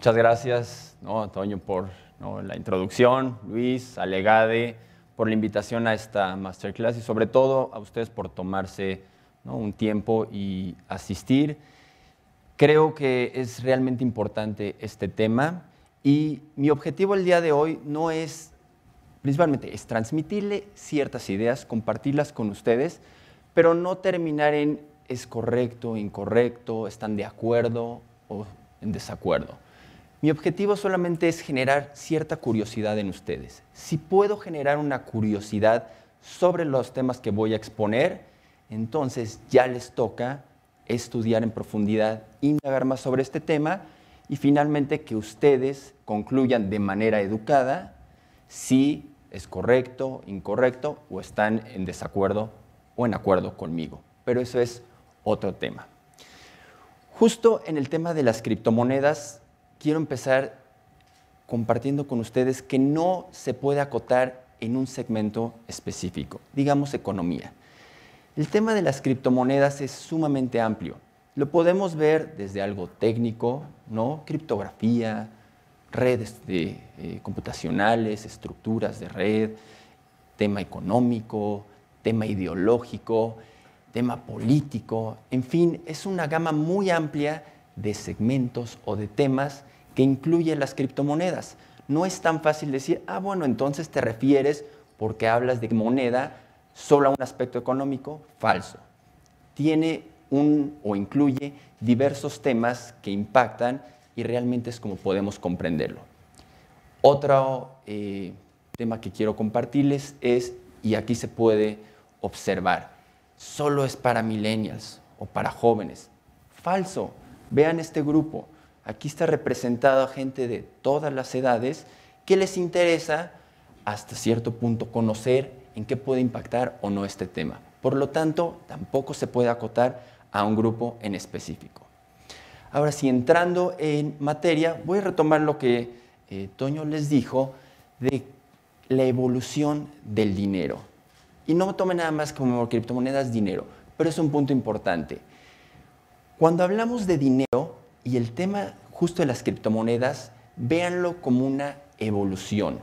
Muchas gracias, ¿no, Antonio, por la introducción, Luis, Alegade, por la invitación a esta masterclass y sobre todo a ustedes por tomarse un tiempo y asistir. Creo que es realmente importante este tema y mi objetivo el día de hoy no es, principalmente, es transmitirle ciertas ideas, compartirlas con ustedes, pero no terminar en es correcto, incorrecto, están de acuerdo o en desacuerdo. Mi objetivo solamente es generar cierta curiosidad en ustedes. Si puedo generar una curiosidad sobre los temas que voy a exponer, entonces ya les toca estudiar en profundidad, indagar más sobre este tema y finalmente que ustedes concluyan de manera educada si es correcto, incorrecto o están en desacuerdo o en acuerdo conmigo. Pero eso es otro tema. Justo en el tema de las criptomonedas, quiero empezar compartiendo con ustedes que no se puede acotar en un segmento específico, digamos economía. El tema de las criptomonedas es sumamente amplio. Lo podemos ver desde algo técnico, ¿no? criptografía, redes de, eh, computacionales, estructuras de red, tema económico, tema ideológico, tema político, en fin, es una gama muy amplia de segmentos o de temas incluye las criptomonedas. No es tan fácil decir, ah, bueno, entonces te refieres porque hablas de moneda solo a un aspecto económico. Falso. Tiene un o incluye diversos temas que impactan y realmente es como podemos comprenderlo. Otro eh, tema que quiero compartirles es, y aquí se puede observar, solo es para millennials o para jóvenes. Falso. Vean este grupo. Aquí está representado a gente de todas las edades que les interesa hasta cierto punto conocer en qué puede impactar o no este tema. Por lo tanto, tampoco se puede acotar a un grupo en específico. Ahora, si entrando en materia, voy a retomar lo que eh, Toño les dijo de la evolución del dinero. Y no tome nada más como criptomonedas dinero, pero es un punto importante. Cuando hablamos de dinero y el tema justo de las criptomonedas, véanlo como una evolución.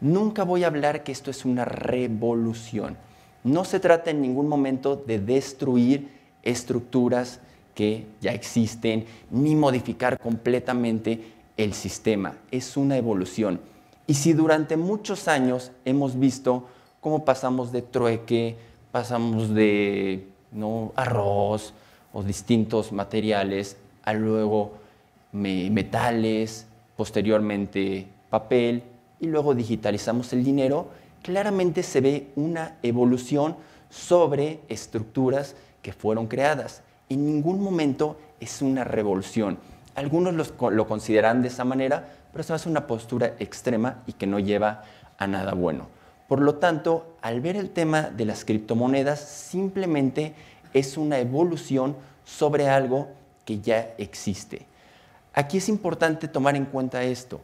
Nunca voy a hablar que esto es una revolución. No se trata en ningún momento de destruir estructuras que ya existen, ni modificar completamente el sistema. Es una evolución. Y si durante muchos años hemos visto cómo pasamos de trueque, pasamos de ¿no? arroz o distintos materiales a luego metales, posteriormente papel y luego digitalizamos el dinero, claramente se ve una evolución sobre estructuras que fueron creadas. En ningún momento es una revolución. Algunos lo consideran de esa manera, pero eso es una postura extrema y que no lleva a nada bueno. Por lo tanto, al ver el tema de las criptomonedas, simplemente es una evolución sobre algo que ya existe. Aquí es importante tomar en cuenta esto.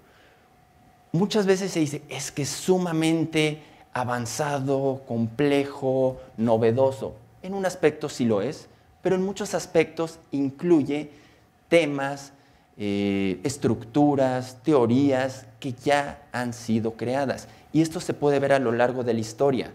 Muchas veces se dice, es que es sumamente avanzado, complejo, novedoso. En un aspecto sí lo es, pero en muchos aspectos incluye temas, eh, estructuras, teorías que ya han sido creadas. Y esto se puede ver a lo largo de la historia.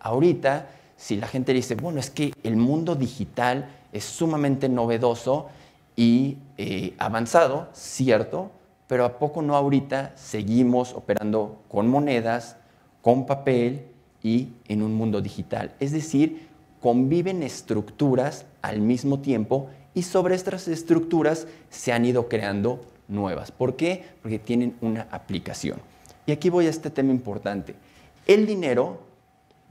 Ahorita, si la gente dice, bueno, es que el mundo digital es sumamente novedoso y eh, avanzado, cierto, pero a poco no ahorita seguimos operando con monedas, con papel y en un mundo digital. Es decir, conviven estructuras al mismo tiempo y sobre estas estructuras se han ido creando nuevas. ¿Por qué? Porque tienen una aplicación. Y aquí voy a este tema importante. El dinero,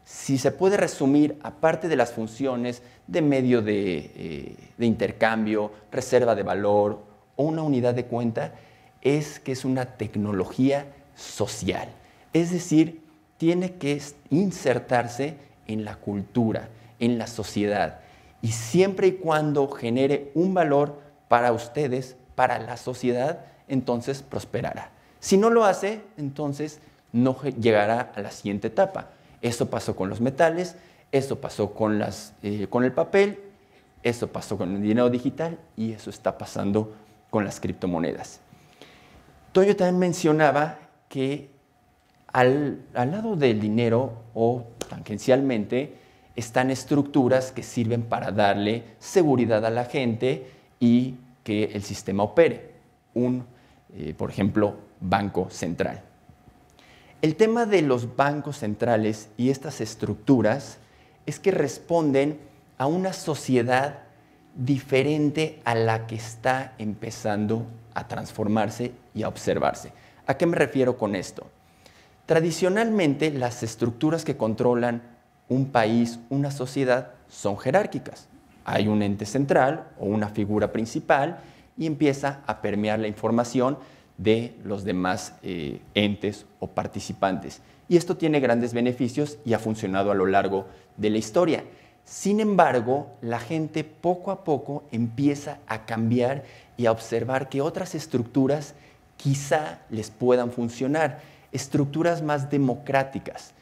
si se puede resumir, aparte de las funciones de medio de, eh, de intercambio, reserva de valor o una unidad de cuenta, es que es una tecnología social. Es decir, tiene que insertarse en la cultura, en la sociedad. Y siempre y cuando genere un valor para ustedes, para la sociedad, entonces prosperará. Si no lo hace, entonces no llegará a la siguiente etapa. Eso pasó con los metales, eso pasó eh, con el papel, eso pasó con el dinero digital y eso está pasando con las criptomonedas. Toyo también mencionaba que al, al lado del dinero o tangencialmente están estructuras que sirven para darle seguridad a la gente y que el sistema opere. Un, eh, por ejemplo, banco central. El tema de los bancos centrales y estas estructuras es que responden a una sociedad diferente a la que está empezando a transformarse y a observarse. ¿A qué me refiero con esto? Tradicionalmente las estructuras que controlan un país, una sociedad, son jerárquicas. Hay un ente central o una figura principal y empieza a permear la información de los demás eh, entes o participantes. Y esto tiene grandes beneficios y ha funcionado a lo largo de la historia. Sin embargo, la gente poco a poco empieza a cambiar y a observar que otras estructuras quizá les puedan funcionar. Estructuras más democráticas,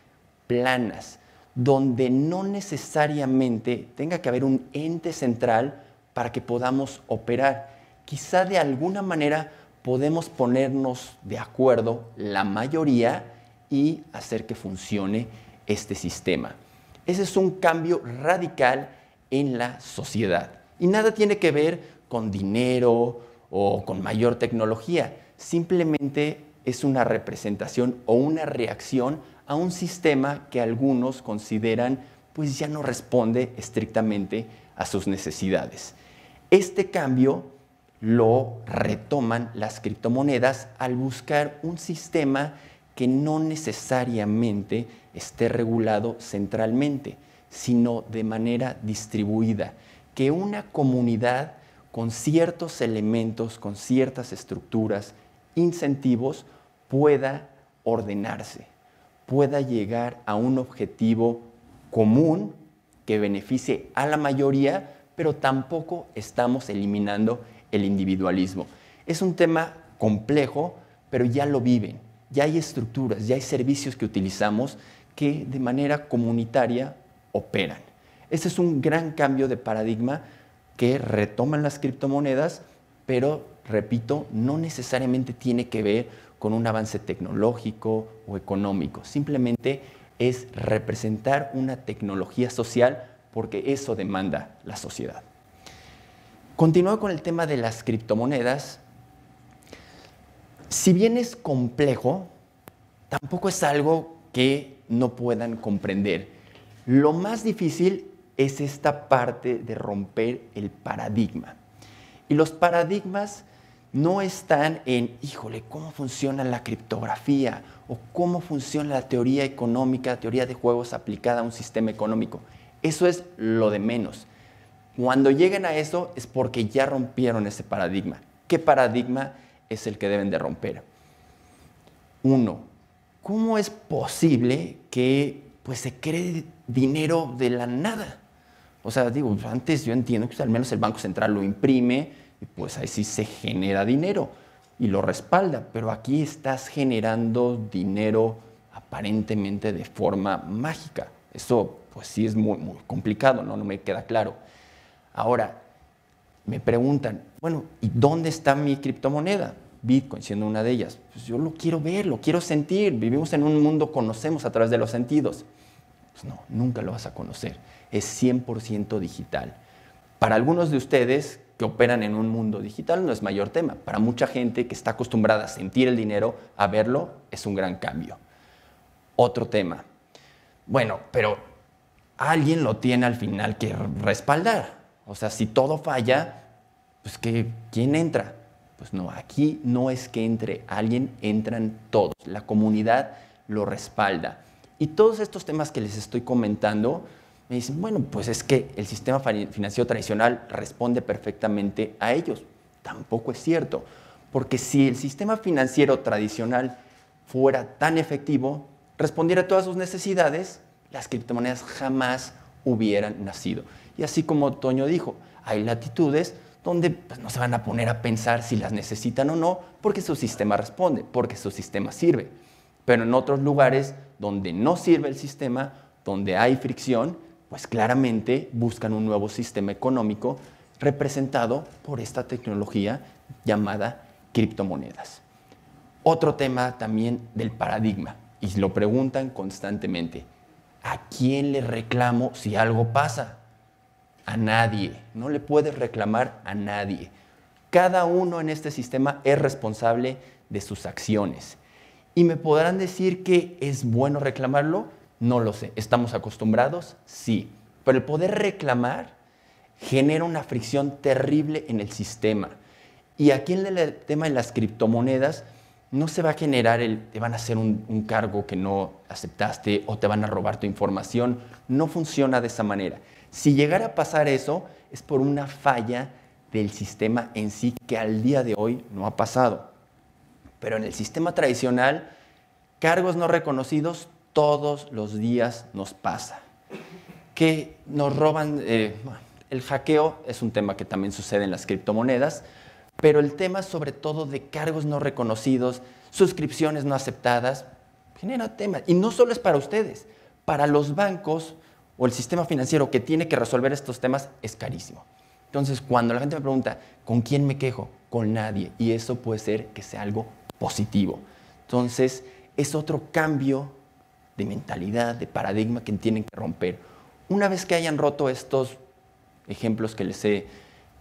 planas, donde no necesariamente tenga que haber un ente central para que podamos operar. Quizá de alguna manera podemos ponernos de acuerdo la mayoría y hacer que funcione este sistema. Ese es un cambio radical en la sociedad. Y nada tiene que ver con dinero o con mayor tecnología. Simplemente es una representación o una reacción a un sistema que algunos consideran pues ya no responde estrictamente a sus necesidades. Este cambio lo retoman las criptomonedas al buscar un sistema que no necesariamente esté regulado centralmente, sino de manera distribuida, que una comunidad con ciertos elementos, con ciertas estructuras, incentivos, pueda ordenarse pueda llegar a un objetivo común que beneficie a la mayoría, pero tampoco estamos eliminando el individualismo. Es un tema complejo, pero ya lo viven. Ya hay estructuras, ya hay servicios que utilizamos que de manera comunitaria operan. Ese es un gran cambio de paradigma que retoman las criptomonedas, pero, repito, no necesariamente tiene que ver con un avance tecnológico o económico. Simplemente es representar una tecnología social porque eso demanda la sociedad. Continúo con el tema de las criptomonedas. Si bien es complejo, tampoco es algo que no puedan comprender. Lo más difícil es esta parte de romper el paradigma. Y los paradigmas no están en, híjole, cómo funciona la criptografía o cómo funciona la teoría económica, teoría de juegos aplicada a un sistema económico. Eso es lo de menos. Cuando lleguen a eso es porque ya rompieron ese paradigma. ¿Qué paradigma es el que deben de romper? Uno, ¿cómo es posible que pues, se cree dinero de la nada? O sea, digo, antes yo entiendo que al menos el Banco Central lo imprime, pues ahí sí se genera dinero y lo respalda, pero aquí estás generando dinero aparentemente de forma mágica. Eso pues sí es muy, muy complicado, ¿no? no me queda claro. Ahora, me preguntan, bueno, ¿y dónde está mi criptomoneda? Bitcoin siendo una de ellas. Pues yo lo quiero ver, lo quiero sentir. Vivimos en un mundo, conocemos a través de los sentidos. Pues no, nunca lo vas a conocer. Es 100% digital. Para algunos de ustedes que operan en un mundo digital no es mayor tema. Para mucha gente que está acostumbrada a sentir el dinero, a verlo, es un gran cambio. Otro tema. Bueno, pero alguien lo tiene al final que respaldar. O sea, si todo falla, pues que, ¿quién entra? Pues no, aquí no es que entre alguien, entran todos. La comunidad lo respalda. Y todos estos temas que les estoy comentando, me dicen, bueno, pues es que el sistema financiero tradicional responde perfectamente a ellos. Tampoco es cierto, porque si el sistema financiero tradicional fuera tan efectivo, respondiera a todas sus necesidades, las criptomonedas jamás hubieran nacido. Y así como Toño dijo, hay latitudes donde pues, no se van a poner a pensar si las necesitan o no, porque su sistema responde, porque su sistema sirve. Pero en otros lugares donde no sirve el sistema, donde hay fricción, pues claramente buscan un nuevo sistema económico representado por esta tecnología llamada criptomonedas. Otro tema también del paradigma, y lo preguntan constantemente. ¿A quién le reclamo si algo pasa? A nadie. No le puedes reclamar a nadie. Cada uno en este sistema es responsable de sus acciones. ¿Y me podrán decir que es bueno reclamarlo? No lo sé. ¿Estamos acostumbrados? Sí. Pero el poder reclamar genera una fricción terrible en el sistema. Y aquí en el tema de las criptomonedas, no se va a generar el, te van a hacer un, cargo que no aceptaste o te van a robar tu información. No funciona de esa manera. Si llegara a pasar eso, es por una falla del sistema en sí que al día de hoy no ha pasado. Pero en el sistema tradicional, cargos no reconocidos todos los días nos pasa. Que nos roban, eh, el hackeo es un tema que también sucede en las criptomonedas, pero el tema sobre todo de cargos no reconocidos, suscripciones no aceptadas, genera temas. Y no solo es para ustedes, para los bancos o el sistema financiero que tiene que resolver estos temas es carísimo. Entonces, cuando la gente me pregunta, ¿con quién me quejo? Con nadie. Y eso puede ser que sea algo positivo. Entonces, es otro cambio de mentalidad, de paradigma que tienen que romper. Una vez que hayan roto estos ejemplos que les he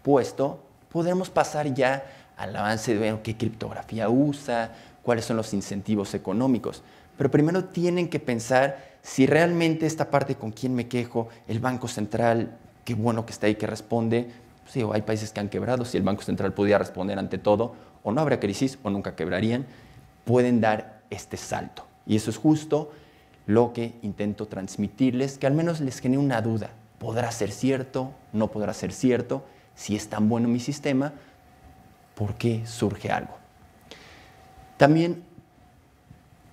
puesto, podemos pasar ya al avance de qué criptografía usa, cuáles son los incentivos económicos. Pero primero tienen que pensar si realmente esta parte con quién me quejo, el Banco Central, qué bueno que está ahí que responde. Sí, hay países que han quebrado, si el Banco Central pudiera responder ante todo, o no habría crisis o nunca quebrarían, pueden dar este salto. Y eso es justo lo que intento transmitirles, que al menos les genere una duda. ¿Podrá ser cierto? ¿No podrá ser cierto? si es tan bueno mi sistema, ¿por qué surge algo? También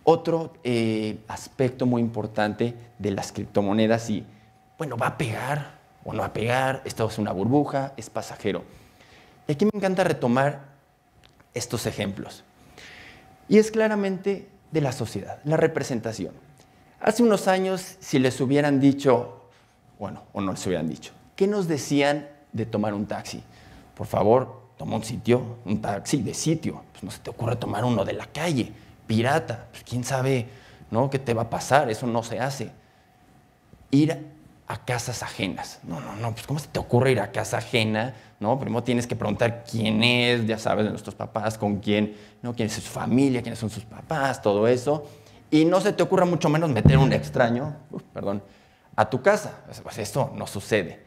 otro eh, aspecto muy importante de las criptomonedas y, bueno, va a pegar o no va a pegar, esto es una burbuja, es pasajero. Y aquí me encanta retomar estos ejemplos. Y es claramente de la sociedad, la representación. Hace unos años, si les hubieran dicho, bueno, o no les hubieran dicho, ¿qué nos decían de tomar un taxi. Por favor, toma un sitio, un taxi de sitio. Pues no se te ocurre tomar uno de la calle, pirata. Pues quién sabe ¿no? qué te va a pasar, eso no se hace. Ir a casas ajenas. No, no, no, pues ¿cómo se te ocurre ir a casa ajena? ¿No? Primero tienes que preguntar quién es, ya sabes, de nuestros papás, con quién, ¿no? quién es su familia, quiénes son sus papás, todo eso. Y no se te ocurra mucho menos meter un extraño, perdón, a tu casa. Pues esto no sucede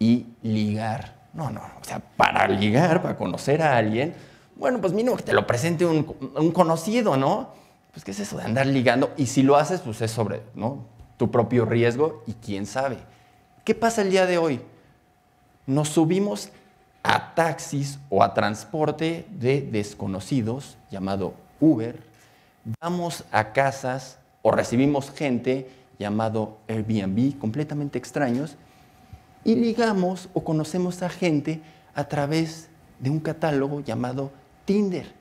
y ligar. No, no, o sea, para ligar, para conocer a alguien, bueno, pues mínimo que te lo presente un, conocido, ¿no? Pues qué es eso de andar ligando y si lo haces, pues es sobre, ¿no? Tu propio riesgo y quién sabe. ¿Qué pasa el día de hoy? Nos subimos a taxis o a transporte de desconocidos llamado Uber, vamos a casas o recibimos gente llamado Airbnb, completamente extraños, y ligamos o conocemos a gente a través de un catálogo llamado Tinder.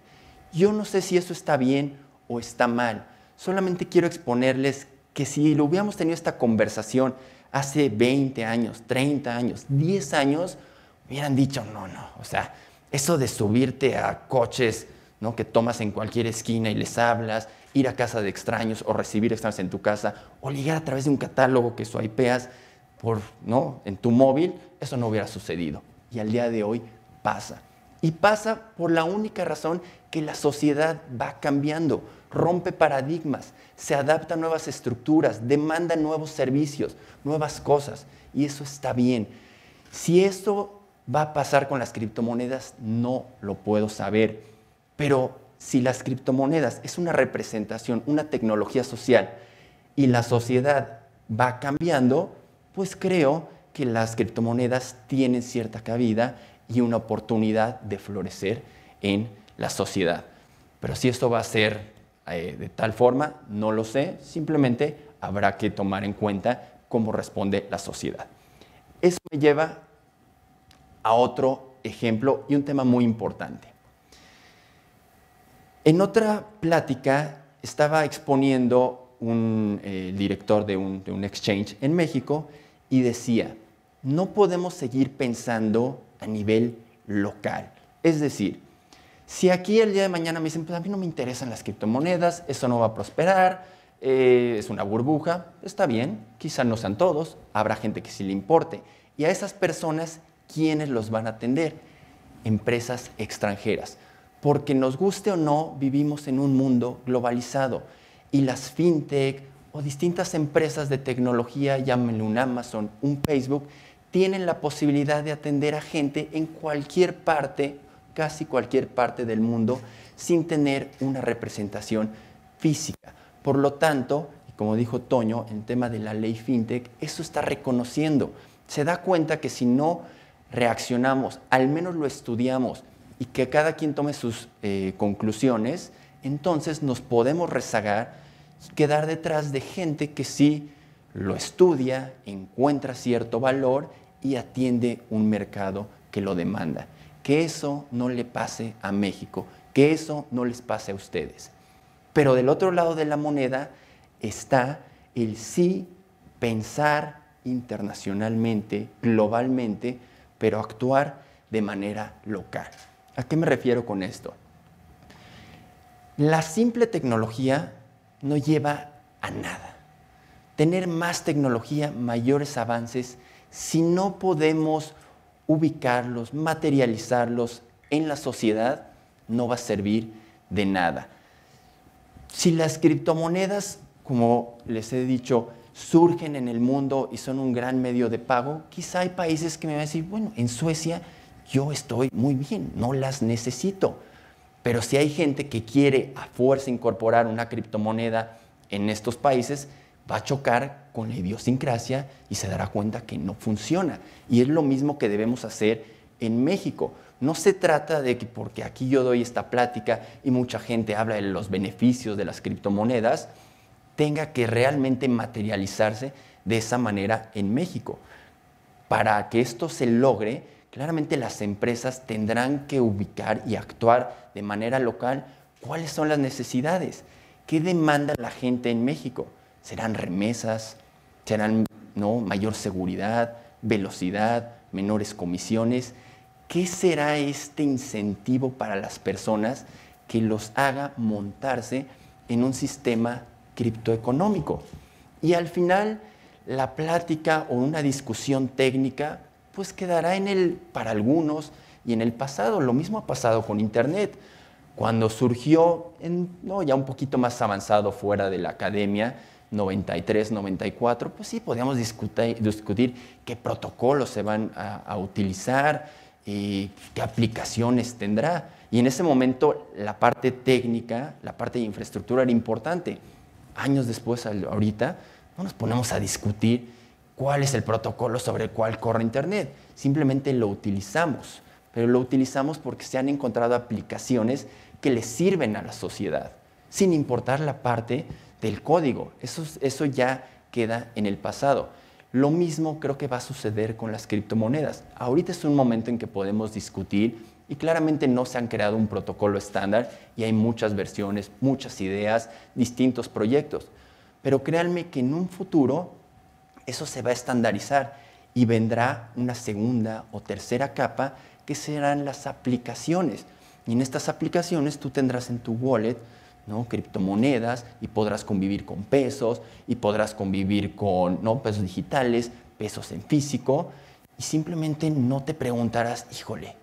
Yo no sé si eso está bien o está mal. Solamente quiero exponerles que si lo hubiéramos tenido esta conversación hace 20 años, 30 años, 10 años, hubieran dicho, no, no, o sea, eso de subirte a coches ¿no? que tomas en cualquier esquina y les hablas, ir a casa de extraños o recibir extraños en tu casa, o ligar a través de un catálogo que swipeas, por, ¿no? en tu móvil, eso no hubiera sucedido. Y al día de hoy pasa. Y pasa por la única razón que la sociedad va cambiando, rompe paradigmas, se adapta a nuevas estructuras, demanda nuevos servicios, nuevas cosas. Y eso está bien. Si esto va a pasar con las criptomonedas, no lo puedo saber. Pero si las criptomonedas es una representación, una tecnología social, y la sociedad va cambiando, pues creo que las criptomonedas tienen cierta cabida y una oportunidad de florecer en la sociedad. Pero si esto va a ser eh, de tal forma, no lo sé, simplemente habrá que tomar en cuenta cómo responde la sociedad. Eso me lleva a otro ejemplo y un tema muy importante. En otra plática estaba exponiendo un eh, director de un, de un exchange en México y decía, no podemos seguir pensando a nivel local. Es decir, Si aquí el día de mañana me dicen, pues a mí no me interesan las criptomonedas, eso no va a prosperar, eh, es una burbuja, está bien, quizá no sean todos, habrá gente que sí le importe. Y a esas personas, ¿quiénes los van a atender? Empresas extranjeras. Porque nos guste o no, vivimos en un mundo globalizado y las fintech o distintas empresas de tecnología, llámenle un Amazon, un Facebook, tienen la posibilidad de atender a gente en cualquier parte, casi cualquier parte del mundo, sin tener una representación física. Por lo tanto, como dijo Toño, en tema de la ley FinTech, eso está reconociendo. Se da cuenta que si no reaccionamos, al menos lo estudiamos y que cada quien tome sus eh, conclusiones, entonces nos podemos rezagar quedar detrás de gente que sí lo estudia, encuentra cierto valor y atiende un mercado que lo demanda. Que eso no le pase a México, que eso no les pase a ustedes. Pero del otro lado de la moneda está el sí pensar internacionalmente, globalmente, pero actuar de manera local. ¿A qué me refiero con esto? La simple tecnología no lleva a nada. Tener más tecnología, mayores avances, si no podemos ubicarlos, materializarlos en la sociedad, no va a servir de nada. Si las criptomonedas, como les he dicho, surgen en el mundo y son un gran medio de pago, quizá hay países que me van a decir, bueno, en Suecia yo estoy muy bien, no las necesito. Pero si hay gente que quiere a fuerza incorporar una criptomoneda en estos países, va a chocar con la idiosincrasia y se dará cuenta que no funciona. Y es lo mismo que debemos hacer en México. No se trata de que porque aquí yo doy esta plática y mucha gente habla de los beneficios de las criptomonedas, tenga que realmente materializarse de esa manera en México. Para que esto se logre, Claramente las empresas tendrán que ubicar y actuar de manera local cuáles son las necesidades, qué demanda la gente en México. ¿Serán remesas? ¿Serán no, mayor seguridad, velocidad, menores comisiones? ¿Qué será este incentivo para las personas que los haga montarse en un sistema criptoeconómico? Y al final, la plática o una discusión técnica pues quedará en el, para algunos y en el pasado. Lo mismo ha pasado con Internet. Cuando surgió, en, no, ya un poquito más avanzado fuera de la academia, 93, 94, pues sí, podíamos discutir, qué protocolos se van a, utilizar y qué aplicaciones tendrá. Y en ese momento la parte técnica, la parte de infraestructura era importante. Años después, ahorita, no nos ponemos a discutir cuál es el protocolo sobre el cual corre Internet. Simplemente lo utilizamos, pero lo utilizamos porque se han encontrado aplicaciones que le sirven a la sociedad, sin importar la parte del código. Eso, eso ya queda en el pasado. Lo mismo creo que va a suceder con las criptomonedas. Ahorita es un momento en que podemos discutir y claramente no se han creado un protocolo estándar y hay muchas versiones, muchas ideas, distintos proyectos. Pero créanme que en un futuro eso se va a estandarizar y vendrá una segunda o tercera capa que serán las aplicaciones. Y en estas aplicaciones tú tendrás en tu wallet ¿no? criptomonedas y podrás convivir con pesos y podrás convivir con ¿no? pesos digitales, pesos en físico y simplemente no te preguntarás, híjole,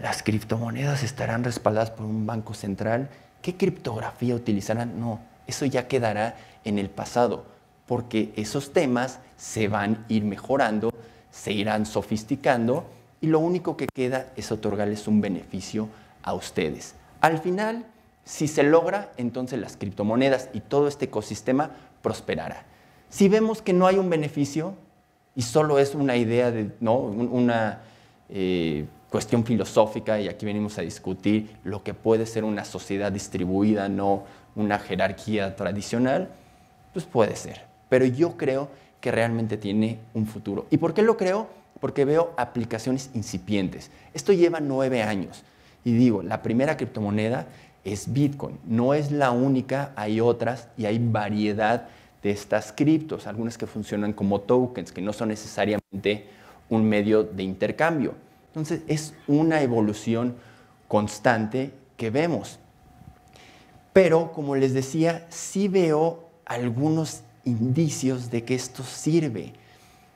las criptomonedas estarán respaldadas por un banco central, ¿qué criptografía utilizarán? No, eso ya quedará en el pasado porque esos temas se van a ir mejorando, se irán sofisticando y lo único que queda es otorgarles un beneficio a ustedes. Al final, si se logra, entonces las criptomonedas y todo este ecosistema prosperará. Si vemos que no hay un beneficio y solo es una idea de ¿no? una eh, cuestión filosófica y aquí venimos a discutir lo que puede ser una sociedad distribuida, no una jerarquía tradicional, pues puede ser pero yo creo que realmente tiene un futuro. ¿Y por qué lo creo? Porque veo aplicaciones incipientes. Esto lleva nueve años. Y digo, la primera criptomoneda es Bitcoin. No es la única, hay otras y hay variedad de estas criptos, algunas que funcionan como tokens, que no son necesariamente un medio de intercambio. Entonces es una evolución constante que vemos. Pero, como les decía, sí veo algunos indicios de que esto sirve.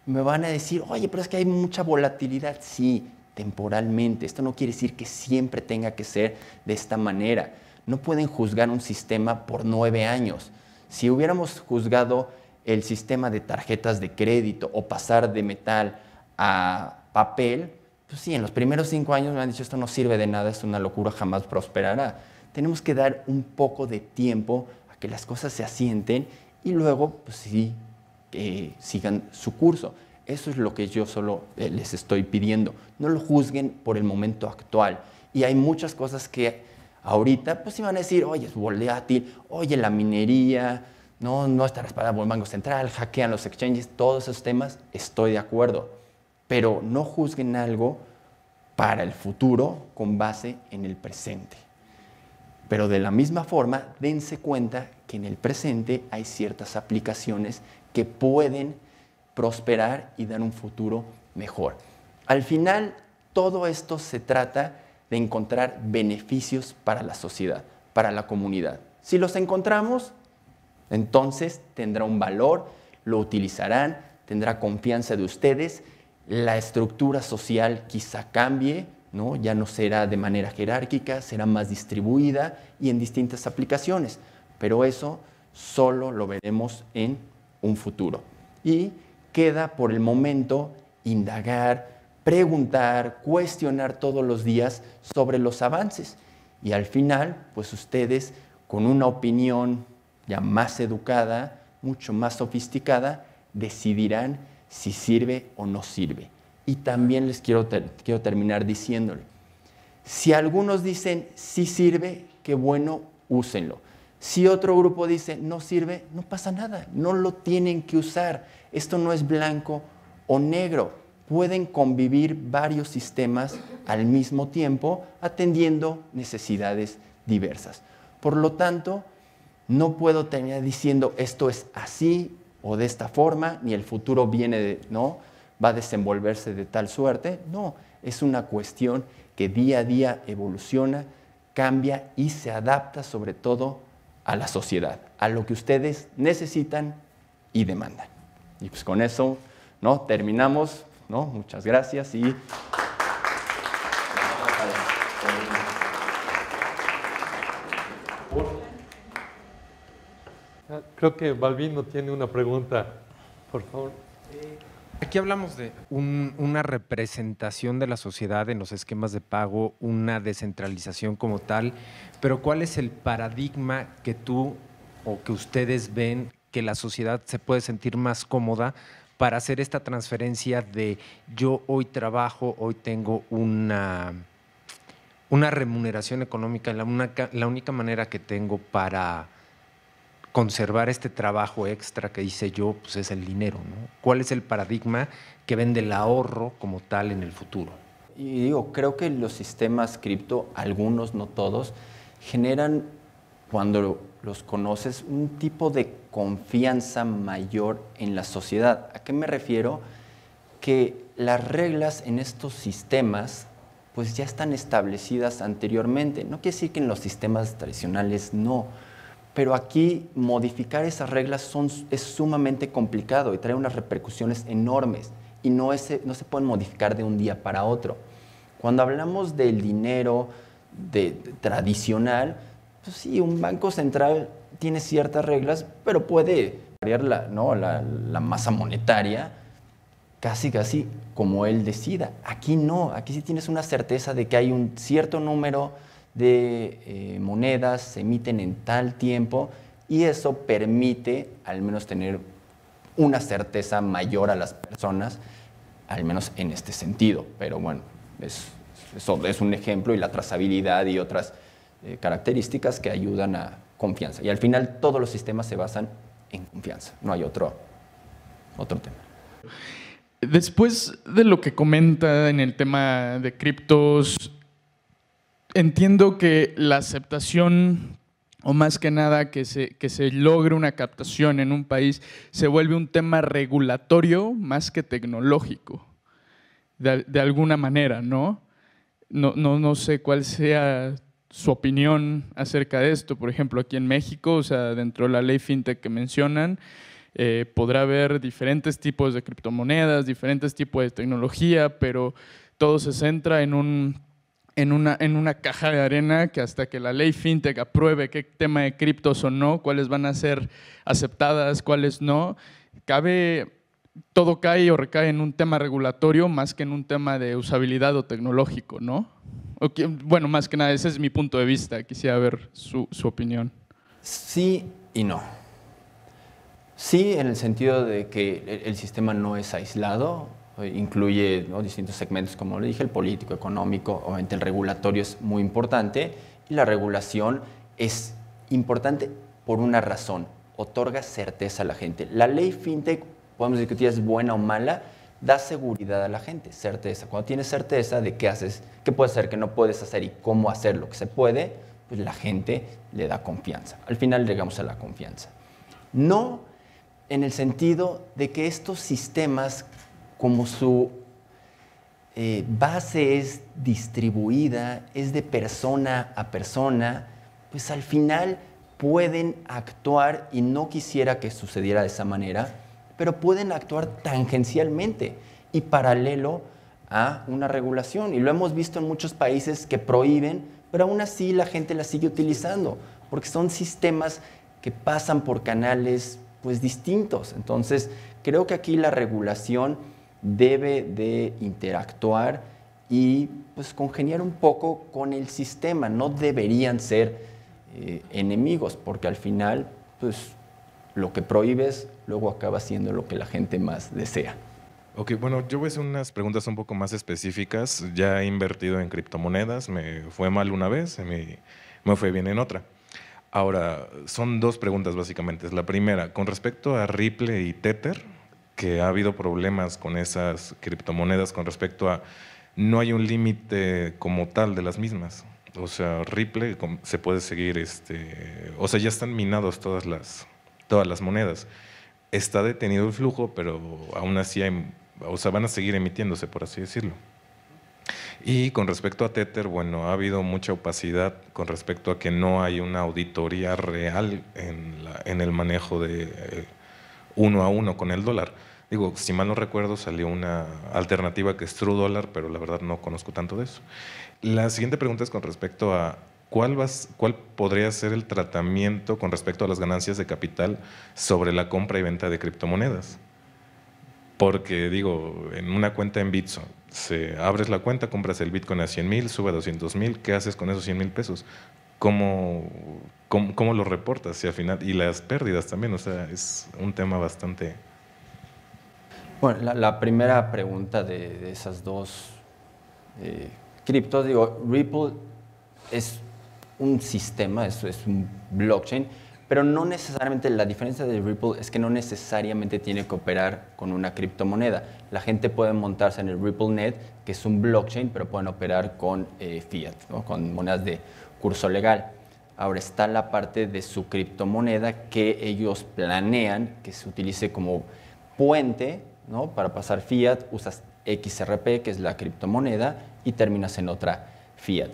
Me van a decir, oye, pero es que hay mucha volatilidad. Sí, temporalmente. Esto no quiere decir que siempre tenga que ser de esta manera. No pueden juzgar un sistema por nueve años. Si hubiéramos juzgado el sistema de tarjetas de crédito o pasar de metal a papel, pues sí, en los primeros cinco años me han dicho esto no sirve de nada, es una locura, jamás prosperará. Tenemos que dar un poco de tiempo a que las cosas se asienten y luego, pues sí, que sigan su curso. Eso es lo que yo solo eh, les estoy pidiendo. No lo juzguen por el momento actual. Y hay muchas cosas que ahorita, pues iban a decir, oye, es volátil, oye, la minería, no, no está respaldada por el Banco Central, hackean los exchanges, todos esos temas, estoy de acuerdo. Pero no juzguen algo para el futuro con base en el presente. Pero de la misma forma, dense cuenta que en el presente hay ciertas aplicaciones que pueden prosperar y dar un futuro mejor. Al final, todo esto se trata de encontrar beneficios para la sociedad, para la comunidad. Si los encontramos, entonces tendrá un valor, lo utilizarán, tendrá confianza de ustedes, la estructura social quizá cambie, ¿no? ya no será de manera jerárquica, será más distribuida y en distintas aplicaciones, pero eso solo lo veremos en un futuro. Y queda por el momento indagar, preguntar, cuestionar todos los días sobre los avances. Y al final, pues ustedes con una opinión ya más educada, mucho más sofisticada, decidirán si sirve o no sirve. Y también les quiero, quiero terminar diciéndole, si algunos dicen sí sirve, qué bueno, úsenlo. Si otro grupo dice no sirve, no pasa nada, no lo tienen que usar. Esto no es blanco o negro pueden convivir varios sistemas al mismo tiempo atendiendo necesidades diversas. Por lo tanto, no puedo terminar diciendo esto es así o de esta forma, ni el futuro viene de, no, va a desenvolverse de tal suerte. No, es una cuestión que día a día evoluciona, cambia y se adapta sobre todo a la sociedad, a lo que ustedes necesitan y demandan. Y pues con eso, ¿no? Terminamos ¿no? Muchas gracias y... Creo que Balvino tiene una pregunta, por favor. Aquí hablamos de una representación de la sociedad en los esquemas de pago, una descentralización como tal, pero ¿cuál es el paradigma que tú o que ustedes ven que la sociedad se puede sentir más cómoda para hacer esta transferencia de yo hoy trabajo, hoy tengo una, una remuneración económica, la, la única manera que tengo para conservar este trabajo extra que hice yo, pues es el dinero. ¿Cuál es el paradigma que vende el ahorro como tal en el futuro? Y digo, creo que los sistemas cripto, algunos, no todos, generan cuando los conoces un tipo de confianza mayor en la sociedad. ¿A qué me refiero? Que las reglas en estos sistemas pues ya están establecidas anteriormente. No quiere decir que en los sistemas tradicionales no, pero aquí modificar esas reglas son, es sumamente complicado y trae unas repercusiones enormes y no, no se pueden modificar de un día para otro. Cuando hablamos del dinero de, tradicional, pues sí, un banco central tiene ciertas reglas, pero puede variar la, ¿no? la, masa monetaria casi, casi como él decida. Aquí no, aquí sí tienes una certeza de que hay un cierto número de eh, monedas, se emiten en tal tiempo y eso permite al menos tener una certeza mayor a las personas, al menos en este sentido. Pero bueno, es, eso es un ejemplo y la trazabilidad y otras eh, características que ayudan a confianza. Y al final todos los sistemas se basan en confianza, no hay otro, otro tema. Después de lo que comenta en el tema de criptos, entiendo que la aceptación, o más que nada que se, que se logre una captación en un país, se vuelve un tema regulatorio más que tecnológico, de, de alguna manera, ¿no? No, no, no sé cuál sea su opinión acerca de esto. Por ejemplo, aquí en México, o sea, dentro de la ley fintech que mencionan, eh, podrá haber diferentes tipos de criptomonedas, diferentes tipos de tecnología, pero todo se centra en, un, en, una, en una caja de arena que hasta que la ley fintech apruebe qué tema de criptos o no, cuáles van a ser aceptadas, cuáles no, cabe todo cae o recae en un tema regulatorio más que en un tema de usabilidad o tecnológico, ¿no? bueno, más que nada, ese es mi punto de vista. Quisiera ver su, su opinión. Sí y no. Sí, en el sentido de que el sistema no es aislado, eh, incluye distintos segmentos, como le dije, el político, económico, obviamente el regulatorio es muy importante y la regulación es importante por una razón, otorga certeza a la gente. La ley FinTech, podemos discutir es buena o mala, da seguridad a la gente, certeza. Cuando tienes certeza de qué haces, qué puedes hacer, qué no puedes hacer y cómo hacer lo que se puede, pues la gente le da confianza. Al final llegamos a la confianza. No en el sentido de que estos sistemas, como su eh, base es distribuida, es de persona a persona, pues al final pueden actuar, y no quisiera que sucediera de esa manera, pero pueden actuar tangencialmente y paralelo a una regulación. Y lo hemos visto en muchos países que prohíben, pero aún así la gente la sigue utilizando, porque son sistemas que pasan por canales pues distintos. Entonces, creo que aquí la regulación debe de interactuar y pues congeniar un poco con el sistema. No deberían ser eh, enemigos, porque al final, pues lo que prohíbes luego acaba siendo lo que la gente más desea. Ok, bueno, yo voy a hacer unas preguntas un poco más específicas. Ya he invertido en criptomonedas, me fue mal una vez, me, me fue bien en otra. Ahora, son dos preguntas básicamente. La primera, con respecto a Ripple y Tether, que ha habido problemas con esas criptomonedas con respecto a no hay un límite como tal de las mismas. O sea, Ripple se puede seguir, este, o sea, ya están minados todas las, todas las monedas. Está detenido el flujo, pero aún así o sea, van a seguir emitiéndose, por así decirlo. Y con respecto a Tether, bueno, ha habido mucha opacidad con respecto a que no hay una auditoría real en, la, en el manejo de eh, uno a uno con el dólar. Digo, si mal no recuerdo, salió una alternativa que es True Dollar, pero la verdad no conozco tanto de eso. La siguiente pregunta es con respecto a cuál, podría ser el tratamiento con respecto a las ganancias de capital sobre la compra y venta de criptomonedas. Porque digo, en una cuenta en Bitso, se, abres la cuenta, compras el Bitcoin a 100 mil, sube a 200 mil, ¿qué haces con esos 100 mil pesos? ¿Cómo, cómo, lo reportas? Y, al final, y las pérdidas también, o sea, es un tema bastante... Bueno, la, primera pregunta de, esas dos eh, criptos, digo, Ripple es un sistema, es, es un blockchain, pero no necesariamente, la diferencia de Ripple es que no necesariamente tiene que operar con una criptomoneda. La gente puede montarse en el RippleNet, que es un blockchain, pero pueden operar con eh, fiat, con monedas de curso legal. Ahora está la parte de su criptomoneda que ellos planean que se utilice como puente ¿no? para pasar fiat, usas XRP, que es la criptomoneda, y terminas en otra fiat.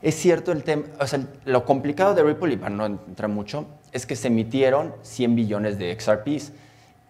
Es cierto el tema, o sea, lo complicado de Ripple, y para no entrar mucho, es que se emitieron 100 billones de XRPs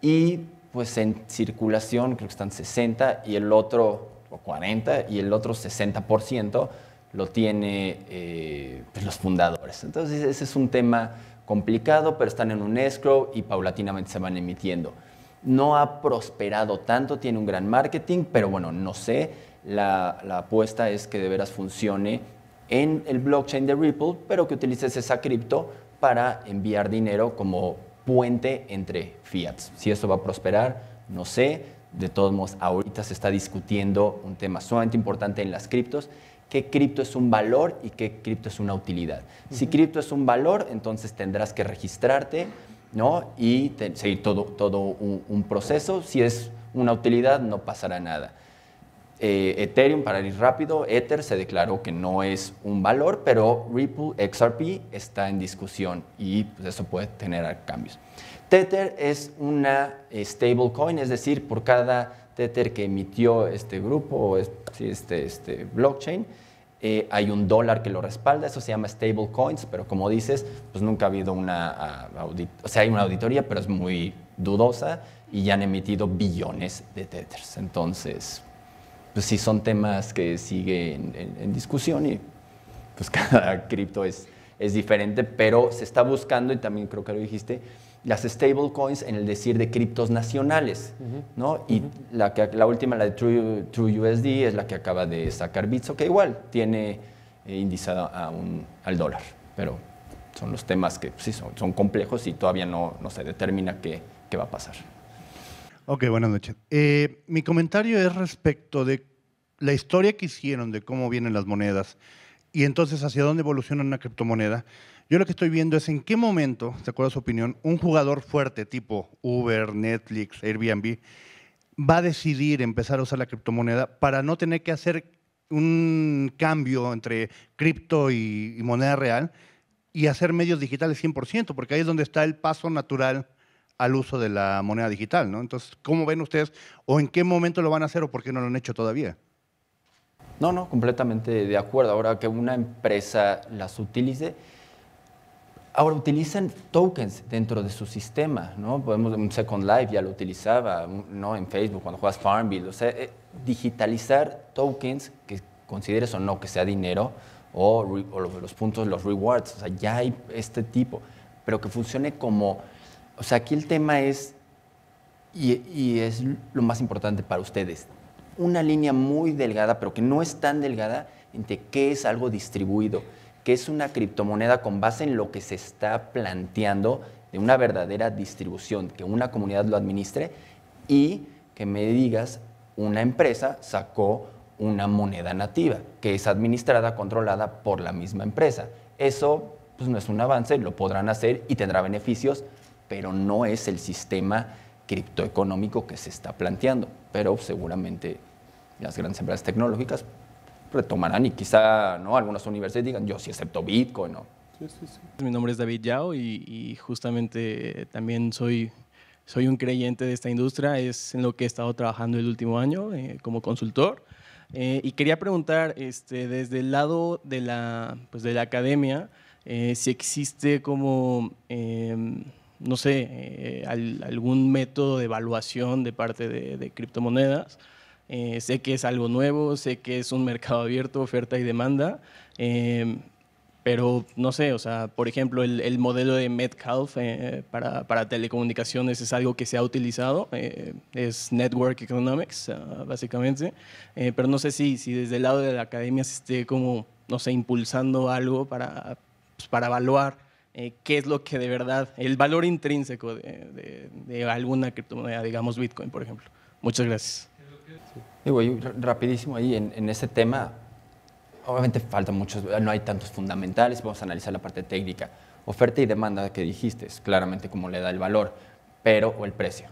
y pues en circulación creo que están 60 y el otro, o 40, y el otro 60% lo tiene eh, pues, los fundadores. Entonces ese es un tema complicado, pero están en un escrow y paulatinamente se van emitiendo. No ha prosperado tanto, tiene un gran marketing, pero bueno, no sé, la, la apuesta es que de veras funcione en el blockchain de Ripple, pero que utilices esa cripto para enviar dinero como puente entre fiats. Si eso va a prosperar, no sé. De todos modos, ahorita se está discutiendo un tema sumamente importante en las criptos, qué cripto es un valor y qué cripto es una utilidad. Si cripto es un valor, entonces tendrás que registrarte ¿no? y seguir todo, todo un proceso. Si es una utilidad, no pasará nada. Eh, Ethereum, para ir rápido, Ether se declaró que no es un valor, pero Ripple XRP está en discusión y pues, eso puede tener cambios. Tether es una stablecoin, es decir, por cada Tether que emitió este grupo este, este blockchain, eh, hay un dólar que lo respalda, eso se llama stable coins, pero como dices, pues nunca ha habido una, o sea, hay una auditoría, pero es muy dudosa y ya han emitido billones de tethers. Entonces, pues sí son temas que siguen en, discusión y pues cada cripto es, es diferente, pero se está buscando, y también creo que lo dijiste, las stablecoins en el decir de criptos nacionales, ¿no? Y la, que, la última, la de True, USD, es la que acaba de sacar Bitso, que igual tiene eh, indizada a un, al dólar, pero son los temas que sí son, son complejos y todavía no, no se determina qué, qué, va a pasar. Ok, buenas noches. Eh, mi comentario es respecto de la historia que hicieron de cómo vienen las monedas y entonces hacia dónde evoluciona una criptomoneda. Yo lo que estoy viendo es en qué momento, de acuerdo a su opinión, un jugador fuerte tipo Uber, Netflix, Airbnb, va a decidir empezar a usar la criptomoneda para no tener que hacer un cambio entre cripto y, moneda real y hacer medios digitales 100%, porque ahí es donde está el paso natural al uso de la moneda digital, ¿no? Entonces, ¿cómo ven ustedes o en qué momento lo van a hacer o por qué no lo han hecho todavía? No, no, completamente de acuerdo. Ahora que una empresa las utilice, Ahora utilizan tokens dentro de su sistema, ¿no? Podemos, un Second Life ya lo utilizaba, ¿no? En Facebook cuando juegas Farmville, o sea, eh, digitalizar tokens que consideres o no que sea dinero o, los puntos, los rewards, o sea, ya hay este tipo, pero que funcione como, o sea, aquí el tema es, y, y es lo más importante para ustedes, una línea muy delgada, pero que no es tan delgada entre qué es algo distribuido que es una criptomoneda con base en lo que se está planteando de una verdadera distribución, que una comunidad lo administre y que me digas, una empresa sacó una moneda nativa, que es administrada, controlada por la misma empresa. Eso pues, no es un avance, lo podrán hacer y tendrá beneficios, pero no es el sistema criptoeconómico que se está planteando. Pero seguramente las grandes empresas tecnológicas retomarán y quizá ¿no? algunas universidades digan, yo sí acepto Bitcoin. ¿no? Mi nombre es David Yao y, justamente también soy, soy un creyente de esta industria, es en lo que he estado trabajando el último año eh, como consultor. Eh, y quería preguntar, este, desde el lado de la, pues de la academia, eh, si existe como, em, no sé, algún método de evaluación de parte de, criptomonedas. Eh, sé que es algo nuevo, sé que es un mercado abierto, oferta y demanda, em, pero no sé, o sea, por ejemplo, el, modelo de Metcalf eh, para, para, telecomunicaciones es algo que se ha utilizado, eh, es Network Economics, ah, básicamente, pero no sé si, si desde el lado de la academia se esté como, no sé, impulsando algo para, pues, para evaluar qué es lo que de verdad, el valor intrínseco de, de, de alguna criptomoneda, digamos Bitcoin, por ejemplo. Muchas gracias. Digo, rapidísimo ahí en, ese tema, obviamente falta muchos, no hay tantos fundamentales, vamos a analizar la parte técnica. Oferta y demanda que dijiste, es claramente cómo le da el valor, pero, o el precio.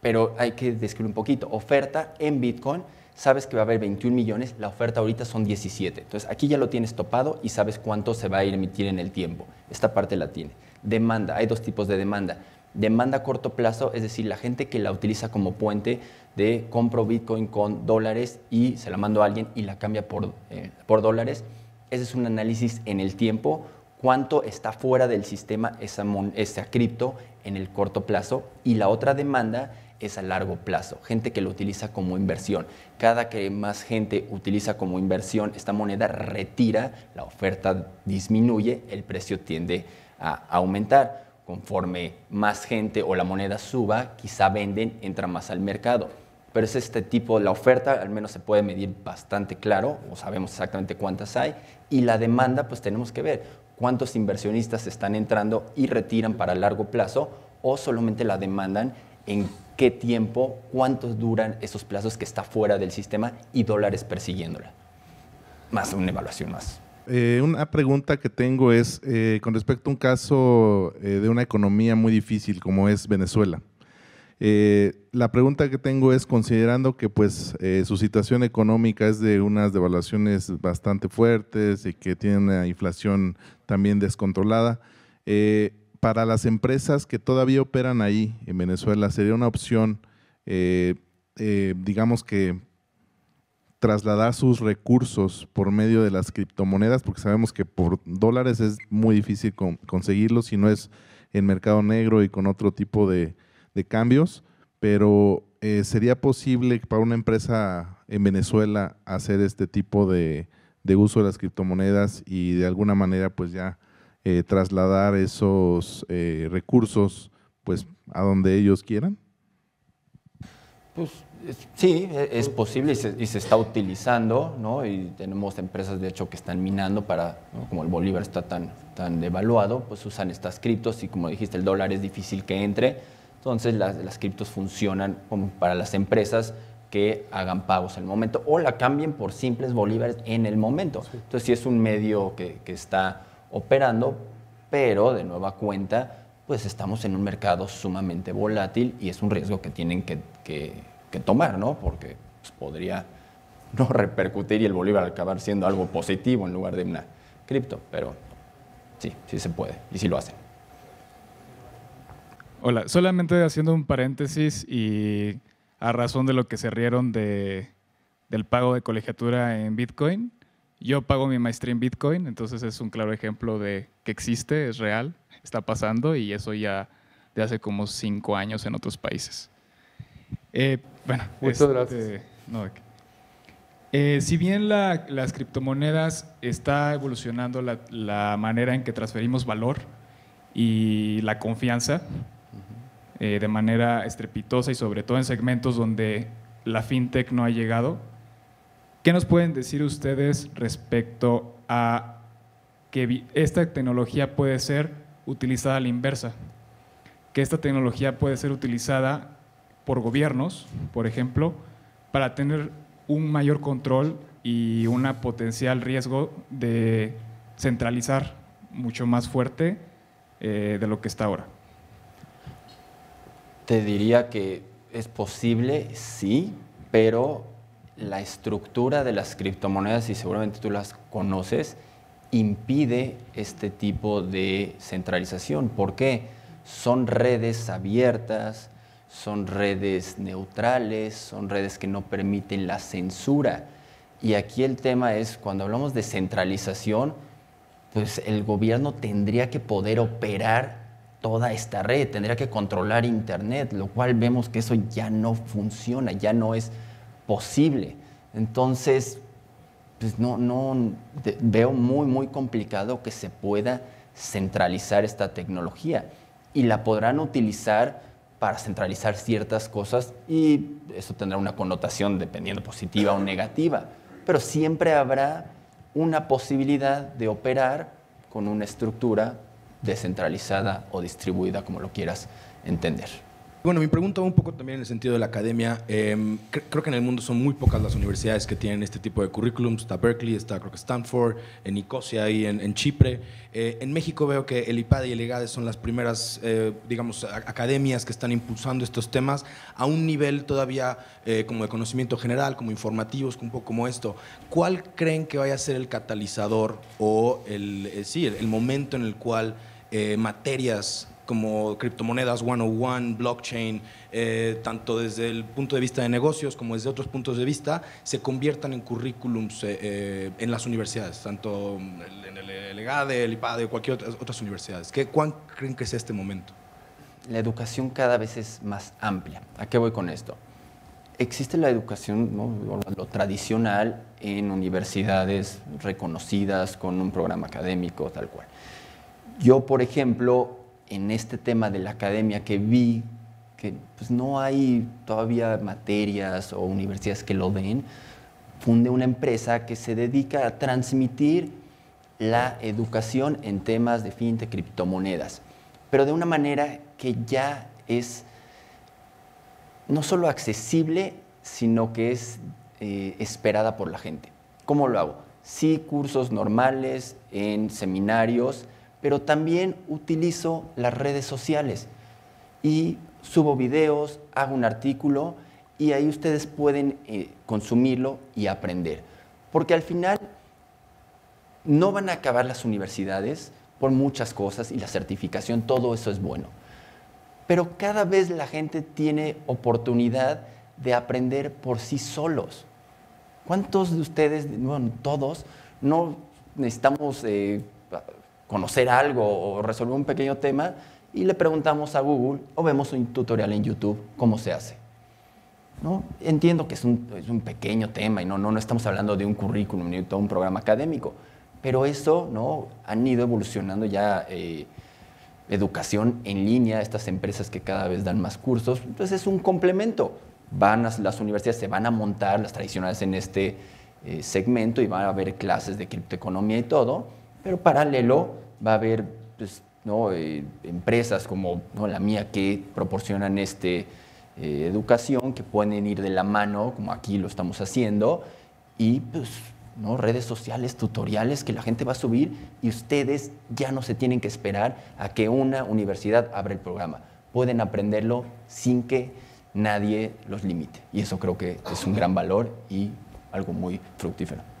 Pero hay que describir un poquito. Oferta en Bitcoin, sabes que va a haber 21 millones, la oferta ahorita son 17. Entonces aquí ya lo tienes topado y sabes cuánto se va a ir emitir en el tiempo. Esta parte la tiene. Demanda, hay dos tipos de demanda. Demanda a corto plazo, es decir, la gente que la utiliza como puente de compro Bitcoin con dólares y se la mando a alguien y la cambia por, eh, por dólares. Ese es un análisis en el tiempo, cuánto está fuera del sistema esa, esa cripto en el corto plazo y la otra demanda es a largo plazo, gente que lo utiliza como inversión. Cada que más gente utiliza como inversión esta moneda, retira, la oferta disminuye, el precio tiende a aumentar. Conforme más gente o la moneda suba, quizá venden, entra más al mercado pero es este tipo, la oferta al menos se puede medir bastante claro, o sabemos exactamente cuántas hay, y la demanda pues tenemos que ver cuántos inversionistas están entrando y retiran para largo plazo o solamente la demandan en qué tiempo, cuántos duran esos plazos que está fuera del sistema y dólares persiguiéndola. Más una evaluación más. Eh, una pregunta que tengo es eh, con respecto a un caso eh, de una economía muy difícil como es Venezuela. La pregunta que tengo es, considerando que pues su situación económica es de unas devaluaciones bastante fuertes y que tiene una inflación también descontrolada, eh, para las empresas que todavía operan ahí en Venezuela, ¿sería una opción, digamos que trasladar sus recursos por medio de las criptomonedas, porque sabemos que por dólares es muy difícil conseguirlos si no es en mercado negro y con otro tipo de, cambios, pero eh, ¿sería posible para una empresa en Venezuela hacer este tipo de, uso de las criptomonedas y de alguna manera pues ya eh, trasladar esos eh, recursos pues a donde ellos quieran? Pues sí, e, es posible y se, está utilizando, ¿no? Y tenemos empresas, de hecho, que están minando para, como el bolívar está tan, tan devaluado, pues usan estas criptos y como dijiste, el dólar es difícil que entre. Entonces las, las criptos funcionan como para las empresas que hagan pagos en el momento o la cambien por simples bolívares en el momento. Entonces sí es un medio que, que está operando, pero de nueva cuenta, pues estamos en un mercado sumamente volátil y es un riesgo que tienen que, tomar, ¿no? Porque pues, podría no repercutir y el bolívar acabar siendo algo positivo en lugar de una cripto, pero sí, sí se puede y sí lo hacen. Hola, solamente haciendo un paréntesis y a razón de lo que se rieron de, del pago de colegiatura en Bitcoin, yo pago mi maestría en Bitcoin, entonces es un claro ejemplo de que existe, es real, está pasando y eso ya de hace como cinco años en otros países. Eh, bueno, muchas este, gracias. Eh, si bien las criptomonedas está evolucionando la, manera en que transferimos valor y la confianza eh, de manera estrepitosa y sobre todo en segmentos donde la fintech no ha llegado, ¿qué nos pueden decir ustedes respecto a que esta tecnología puede ser utilizada a la inversa? Que esta tecnología puede ser utilizada por gobiernos, por ejemplo, para tener un mayor control y un potencial riesgo de centralizar mucho más fuerte eh, de lo que está ahora. Te diría que es posible, sí, pero la estructura de las criptomonedas, y seguramente tú las conoces, impide este tipo de centralización. ¿Por qué? Son redes abiertas, son redes neutrales, son redes que no permiten la censura. Y aquí el tema es, cuando hablamos de centralización, pues el gobierno tendría que poder operar toda esta red, tendría que controlar Internet, lo cual vemos que eso ya no funciona, ya no es posible. Entonces, pues no, no veo muy, muy complicado que se pueda centralizar esta tecnología y la podrán utilizar para centralizar ciertas cosas y eso tendrá una connotación dependiendo positiva o negativa, pero siempre habrá una posibilidad de operar con una estructura descentralizada o distribuida, como lo quieras entender. Bueno, mi pregunta va un poco también en el sentido de la academia. Em, creo que en el mundo son muy pocas las universidades que tienen este tipo de currículums. Está Berkeley, está creo que Stanford, en Nicosia y en, Chipre. Eh, en México veo que el IPAD y el IGADE son las primeras, eh, digamos, academias que están impulsando estos temas a un nivel todavía eh, como de conocimiento general, como informativos, un poco como esto. ¿Cuál creen que vaya a ser el catalizador o el, sí, el momento en el cual materias como criptomonedas 101, blockchain, eh, tanto desde el punto de vista de negocios como desde otros puntos de vista, se conviertan en currículums eh, eh, en las universidades, tanto en el EGADE, el IPADE cualquier otra, otras universidades. ¿Qué, ¿Cuán creen que es este momento? La educación cada vez es más amplia. ¿A qué voy con esto? Existe la educación, lo tradicional, en universidades reconocidas, con un programa académico, tal cual. Yo, por ejemplo, en este tema de la academia que vi que pues, no hay todavía materias o universidades que lo den, funde una empresa que se dedica a transmitir la educación en temas de fintech, criptomonedas, pero de una manera que ya es no solo accesible, sino que es eh, esperada por la gente. ¿Cómo lo hago? Sí, cursos normales, en seminarios, pero también utilizo las redes sociales y subo videos, hago un artículo y ahí ustedes pueden eh, consumirlo y aprender. Porque al final no van a acabar las universidades por muchas cosas y la certificación, todo eso es bueno. Pero cada vez la gente tiene oportunidad de aprender por sí solos. ¿Cuántos de ustedes, bueno, todos, no necesitamos eh, conocer algo o resolver un pequeño tema y le preguntamos a Google o vemos un tutorial en YouTube cómo se hace? ¿No? Entiendo que es un, es un pequeño tema y no, no, no, estamos hablando de un currículum ni de todo un programa académico, pero eso ¿no? han ido evolucionando ya eh, educación en línea, estas empresas que cada vez dan más cursos, entonces es un complemento. Van las universidades se van a montar, las tradicionales en este eh, segmento y van a haber clases de criptoeconomía y todo, pero paralelo va a haber pues, ¿no? eh, empresas como la mía que proporcionan este eh, educación que pueden ir de la mano, como aquí lo estamos haciendo, y pues, ¿no? redes sociales, tutoriales que la gente va a subir y ustedes ya no se tienen que esperar a que una universidad abra el programa. Pueden aprenderlo sin que nadie los limite. Y eso creo que es un gran valor y algo muy fructífero.